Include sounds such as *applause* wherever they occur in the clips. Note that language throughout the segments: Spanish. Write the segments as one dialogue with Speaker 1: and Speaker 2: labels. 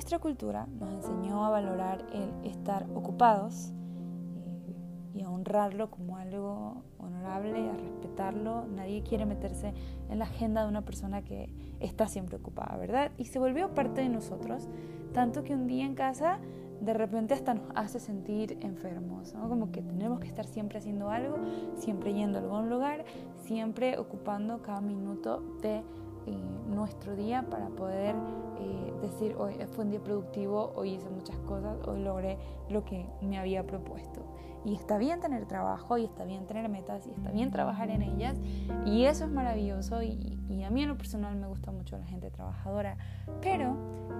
Speaker 1: nuestra cultura nos enseñó a valorar el estar ocupados eh, y a honrarlo como algo honorable, a respetarlo. Nadie quiere meterse en la agenda de una persona que está siempre ocupada, ¿verdad? Y se volvió parte de nosotros, tanto que un día en casa de repente hasta nos hace sentir enfermos, ¿no? como que tenemos que estar siempre haciendo algo, siempre yendo a algún lugar, siempre ocupando cada minuto de eh, nuestro día para poder eh, decir hoy fue un día productivo, hoy hice muchas cosas, hoy logré lo que me había propuesto. Y está bien tener trabajo, y está bien tener metas, y está bien trabajar en ellas, y eso es maravilloso, y a mí en lo personal me gusta mucho la gente trabajadora, pero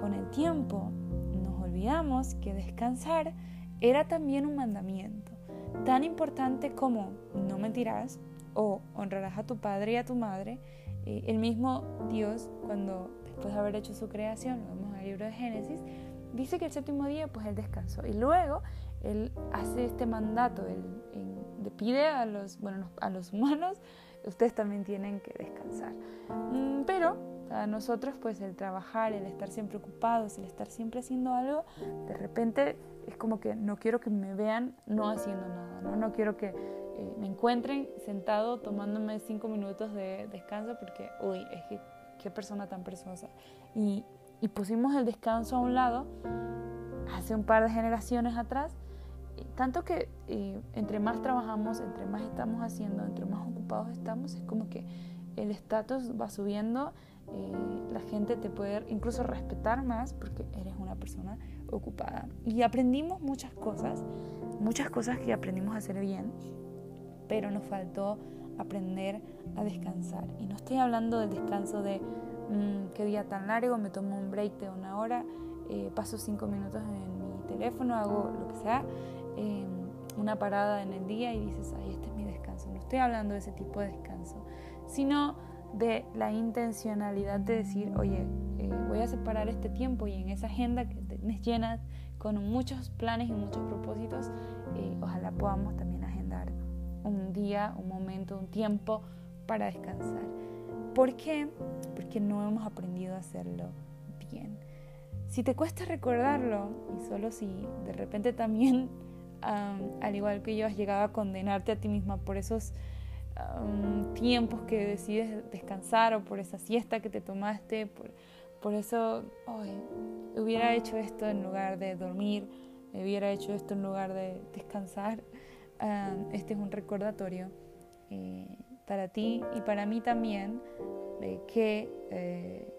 Speaker 1: con el tiempo nos olvidamos que descansar era también un mandamiento, tan importante como no mentirás o honrarás a tu padre y a tu madre, el mismo Dios, cuando después de haber hecho su creación, lo vemos en el libro de Génesis, dice que el séptimo día, pues él descansó. Y luego él hace este mandato, él, le pide a los, bueno, a los humanos, ustedes también tienen que descansar. Mm, pero a nosotros, pues el trabajar, el estar siempre ocupados, el estar siempre haciendo algo, de repente es como que no quiero que me vean no haciendo nada, no, no quiero que eh, me encuentren sentado tomándome cinco minutos de descanso porque, uy, es que qué persona tan preciosa. Y, y pusimos el descanso a un lado hace un par de generaciones atrás, tanto que eh, entre más trabajamos, entre más estamos haciendo, entre más ocupados estamos, es como que el estatus va subiendo, eh, la gente te puede incluso respetar más porque eres una persona ocupada. Y aprendimos muchas cosas, muchas cosas que aprendimos a hacer bien pero nos faltó aprender a descansar. Y no estoy hablando del descanso de mm, qué día tan largo, me tomo un break de una hora, eh, paso cinco minutos en mi teléfono, hago lo que sea, em, una parada en el día y dices, ay, este es mi descanso. No estoy hablando de ese tipo de descanso, sino de la intencionalidad de decir, oye, eh, voy a separar este tiempo y en esa agenda que tienes llena con muchos planes y muchos propósitos, eh, ojalá podamos también un momento, un tiempo para descansar. ¿Por qué? Porque no hemos aprendido a hacerlo bien. Si te cuesta recordarlo, y solo si de repente también, *laughs* al igual que yo, has llegado a condenarte a ti misma por esos tiempos que decides descansar o por esa siesta que te tomaste, por, por eso, hoy hubiera hecho esto en lugar de dormir, hubiera hecho esto en lugar de descansar este es un recordatorio eh, para ti y para mí también de que eh,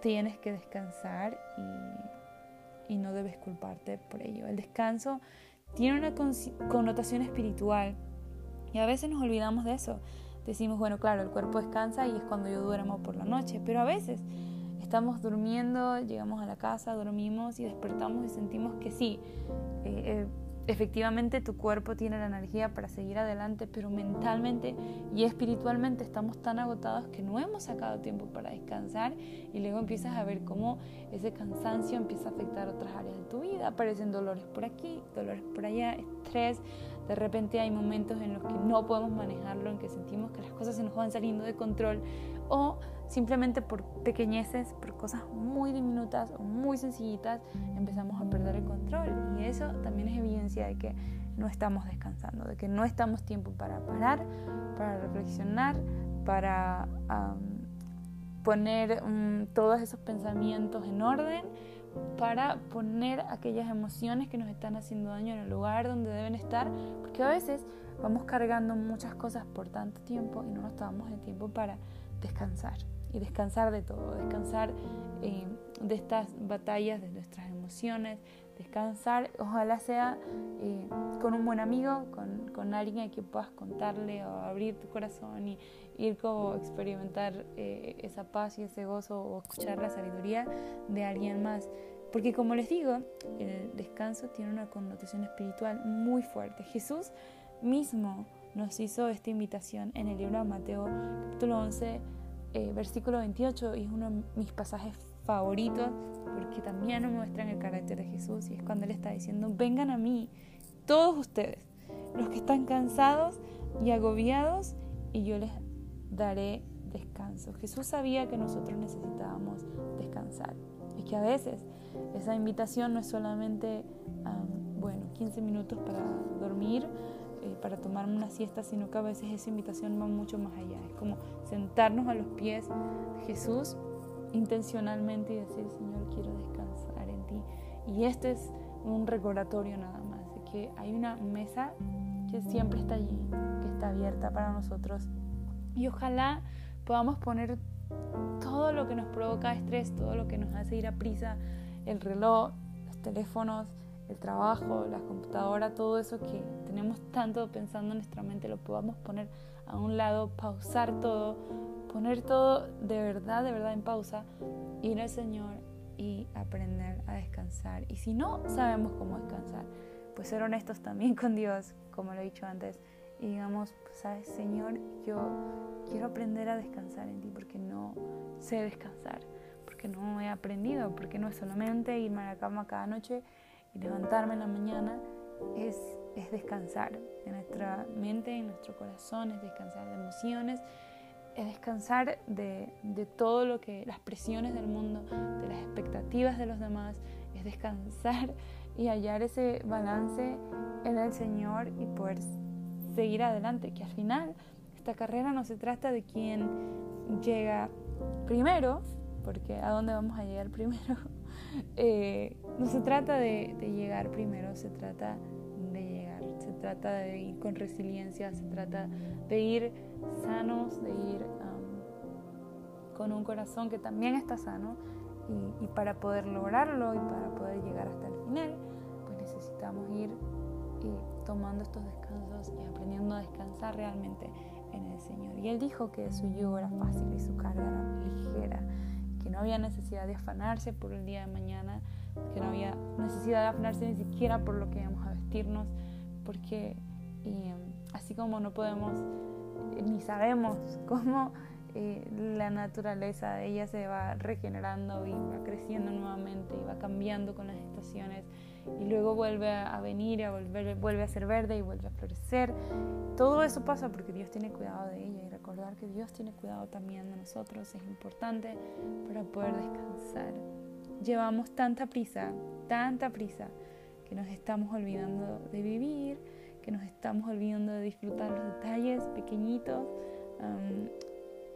Speaker 1: tienes que descansar y, y, no debes culparte por ello. El descanso tiene una connotación espiritual y a veces nos olvidamos de eso. Decimos, bueno, claro, el cuerpo descansa y es cuando yo duermo por la noche, pero a veces estamos durmiendo, llegamos a la casa, dormimos y despertamos y sentimos que sí, eh, efectivamente tu cuerpo tiene la energía para seguir adelante, pero mentalmente y espiritualmente estamos tan agotados que no hemos sacado tiempo para descansar y luego empiezas a ver cómo ese cansancio empieza a afectar otras áreas de tu vida. Aparecen dolores por aquí, dolores por allá, estrés. De repente hay momentos en los que no podemos manejarlo, en que sentimos que las cosas se nos van saliendo de control o simplemente por pequeñeces, por cosas muy diminutas o muy sencillitas, empezamos a perder el control. Y eso también es evidencia de que no estamos descansando, de que no estamos tiempo para parar, para reflexionar, para poner mm, todos esos pensamientos en orden, para poner aquellas emociones que nos están haciendo daño en el lugar donde deben estar, porque a veces vamos cargando muchas cosas por tanto tiempo y no nos tomamos el tiempo para descansar y descansar de todo, descansar eh, de estas batallas, de nuestras emociones, descansar, ojalá sea eh, con un buen amigo, con, con, alguien a quien puedas contarle o abrir tu corazón y ir como experimentar eh, esa paz y ese gozo o escuchar la sabiduría de alguien más. Porque como les digo, el descanso tiene una connotación espiritual muy fuerte. Jesús mismo nos hizo esta invitación en el libro de Mateo capítulo 11 eh, versículo 28 y es uno de mis pasajes favoritos porque también nos muestran el carácter de Jesús y es cuando Él está diciendo, vengan a mí, todos ustedes, los que están cansados y agobiados, y yo les daré descanso. Jesús sabía que nosotros necesitábamos descansar y que a veces esa invitación no es solamente, bueno, 15 minutos para dormir, eh, para tomar una siesta, sino que a veces esa invitación va mucho más allá. Es como sentarnos a los pies de Jesús intencionalmente y decir, Señor, quiero descansar en ti. Y este es un recordatorio nada más, de que hay una mesa que siempre está allí, que está abierta para nosotros. Y ojalá podamos poner todo lo que nos provoca estrés, todo lo que nos hace ir a prisa, el reloj, los teléfonos, el trabajo, la computadora, todo eso que tenemos tanto pensando en nuestra mente, lo podamos poner a un lado, pausar todo, poner todo de verdad, de verdad en pausa, ir al Señor y aprender a descansar. Y si no sabemos cómo descansar, pues ser honestos también con Dios, como lo he dicho antes, y digamos, pues, sabes, Señor, yo quiero aprender a descansar en ti porque no sé descansar, porque no he aprendido, porque no es solamente irme a la cama cada noche y levantarme en la mañana, es, es descansar en nuestra mente, en nuestro corazón, es descansar de emociones, es descansar de, de todo lo que, las presiones del mundo, de las expectativas de los demás, es descansar y hallar ese balance en el Señor y poder seguir adelante, que al final esta carrera no se trata de quién llega primero, porque a dónde vamos a llegar *laughs* primero, eh, no se trata de, llegar primero, se trata de trata de ir con resiliencia, se trata de ir sanos, de ir con un corazón que también está sano y, y para poder lograrlo y para poder llegar hasta el final, pues necesitamos ir tomando estos descansos y aprendiendo a descansar realmente en el Señor. Y Él dijo que su yugo era fácil y su carga era ligera, que no había necesidad de afanarse por el día de mañana, que no había necesidad de afanarse ni siquiera por lo que íbamos a vestirnos, porque y, así como no podemos ni sabemos *laughs* cómo eh, la naturaleza de ella se va regenerando y va creciendo nuevamente y va cambiando con las estaciones y luego vuelve a venir, a volver, vuelve a ser verde y vuelve a florecer. Todo eso pasa porque Dios tiene cuidado de ella y recordar que Dios tiene cuidado también de nosotros es importante para poder descansar. Llevamos tanta prisa, tanta prisa, que nos estamos olvidando de vivir, que nos estamos olvidando de disfrutar los detalles pequeñitos.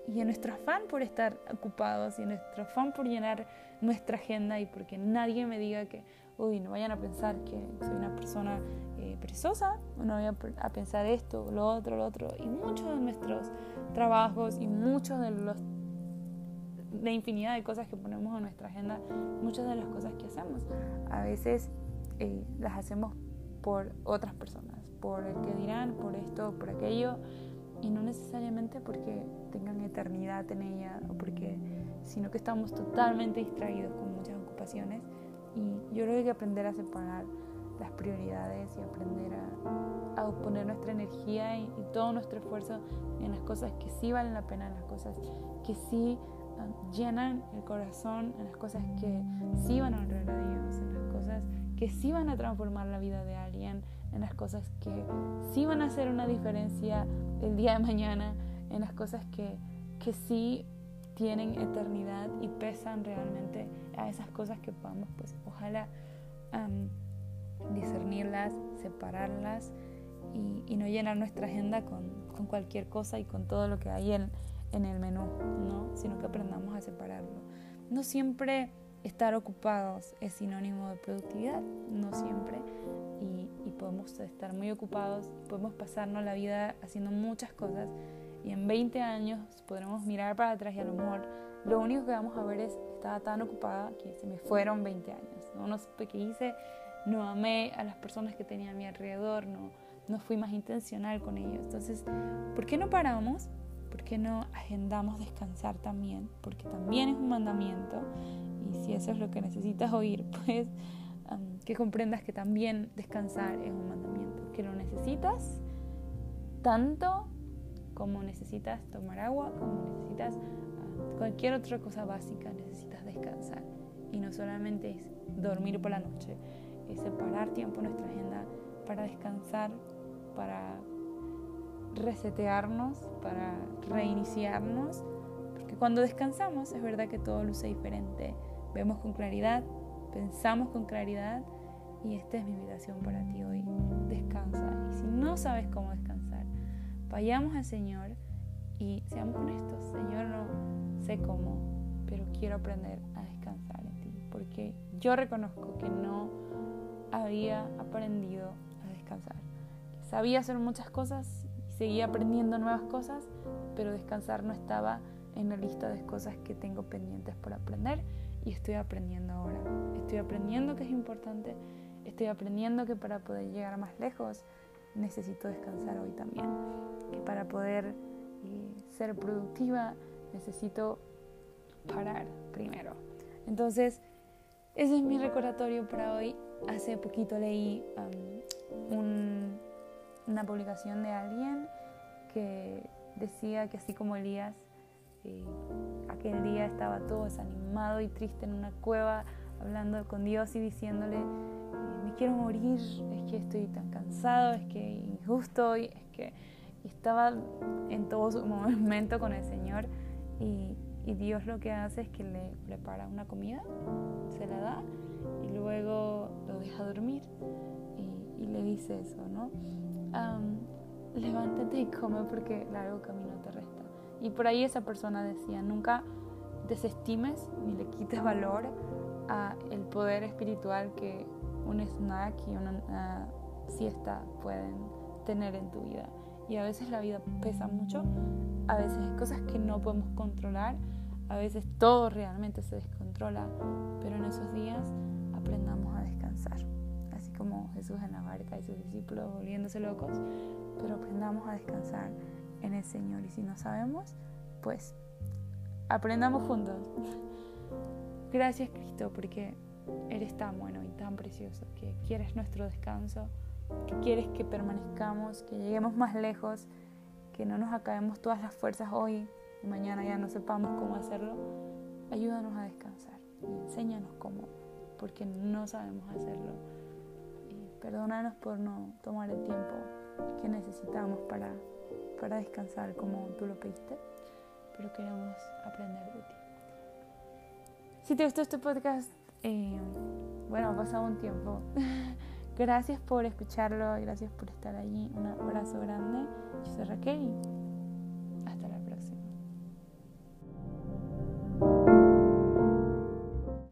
Speaker 1: y en nuestro afán por estar ocupados y en nuestro afán por llenar nuestra agenda y porque nadie me diga que uy, no vayan a pensar que soy una persona eh, perezosa, no vayan a pensar esto, lo otro, lo otro. Y muchos de nuestros trabajos y muchos de los de infinidad de cosas que ponemos en nuestra agenda, muchas de las cosas que hacemos, a veces eh, las hacemos por otras personas, por el que dirán, por esto, por aquello, y no necesariamente porque tengan eternidad en ella o porque, sino que estamos totalmente distraídos con muchas ocupaciones y yo creo que hay que aprender a separar las prioridades y aprender a, a poner nuestra energía y, todo nuestro esfuerzo en las cosas que sí valen la pena, en las cosas que sí ah, llenan el corazón, en las cosas que sí van a honrar a Dios, en las cosas que sí van a transformar la vida de alguien, en las cosas que sí van a hacer una diferencia el día de mañana, en las cosas que, que sí tienen eternidad y pesan realmente a esas cosas que podamos, pues ojalá discernirlas, separarlas y, no llenar nuestra agenda con, con, cualquier cosa y con todo lo que hay en, en el menú, ¿no? sino que aprendamos a separarlo. No siempre estar ocupados es sinónimo de productividad, no siempre, y, y podemos estar muy ocupados, podemos pasarnos la vida haciendo muchas cosas y en 20 años podremos mirar para atrás y a lo mejor lo único que vamos a ver es estaba tan ocupada que se me fueron 20 años. No, no supe qué hice, no amé a las personas que tenía a mi alrededor, no, no fui más intencional con ellos. Entonces, ¿por qué no paramos? ¿Por qué no agendamos descansar también? Porque también es un mandamiento si eso es lo que necesitas oír, *laughs* pues que comprendas que también descansar es un mandamiento, que lo necesitas tanto como necesitas tomar agua, como necesitas ah, cualquier otra cosa básica, necesitas descansar. Y no solamente es dormir por la noche, es separar tiempo en nuestra agenda para descansar, para resetearnos, para reiniciarnos cuando descansamos es verdad que todo luce diferente. Vemos con claridad, pensamos con claridad y esta es mi invitación para ti hoy. Descansa. Y si no sabes cómo descansar, vayamos al Señor y seamos honestos. Señor, no sé cómo, pero quiero aprender a descansar en ti. Porque yo reconozco que no había aprendido a descansar. Sabía hacer muchas cosas y seguía aprendiendo nuevas cosas, pero descansar no estaba en la lista de cosas que tengo pendientes por aprender y estoy aprendiendo ahora. Estoy aprendiendo que es importante Estoy aprendiendo que para poder llegar más lejos necesito descansar hoy también. Que para poder eh, ser productiva necesito parar primero. Entonces, ese es mi recordatorio para hoy. Hace poquito leí una publicación de alguien que decía que así como Elías, eh, aquel día estaba todo desanimado y triste en una cueva, hablando con Dios y diciéndole, quiero morir, es que estoy tan cansado, es que injusto, y es que estaba en todo su *laughs* momento con el Señor y, Dios lo que hace es que le prepara una comida, se la da y luego lo deja dormir y, le dice eso, ¿no? levántate y come porque largo camino. Y por ahí esa persona decía, nunca desestimes ni le quites valor a el poder espiritual que un snack y una, siesta pueden tener en tu vida. Y a veces la vida pesa mucho, a veces hay cosas que no podemos controlar, a veces todo realmente se descontrola, pero en esos días aprendamos a descansar. Así como Jesús en la barca y sus discípulos volviéndose locos, pero aprendamos a descansar en el Señor. Y si no sabemos, pues aprendamos juntos. Gracias Cristo, porque eres tan bueno y tan precioso, que quieres nuestro descanso, que quieres que permanezcamos, que lleguemos más lejos, que no nos acabemos todas las fuerzas hoy y mañana ya no sepamos cómo hacerlo. Ayúdanos a descansar y enséñanos cómo, porque no sabemos hacerlo. Y perdónanos por no tomar el tiempo que necesitamos para, para descansar como tú lo pediste, pero queremos aprender de ti. Si te gustó este podcast, eh, bueno, ha pasado un tiempo. *laughs* gracias por escucharlo, gracias por estar allí. Un abrazo grande. Yo soy Raquel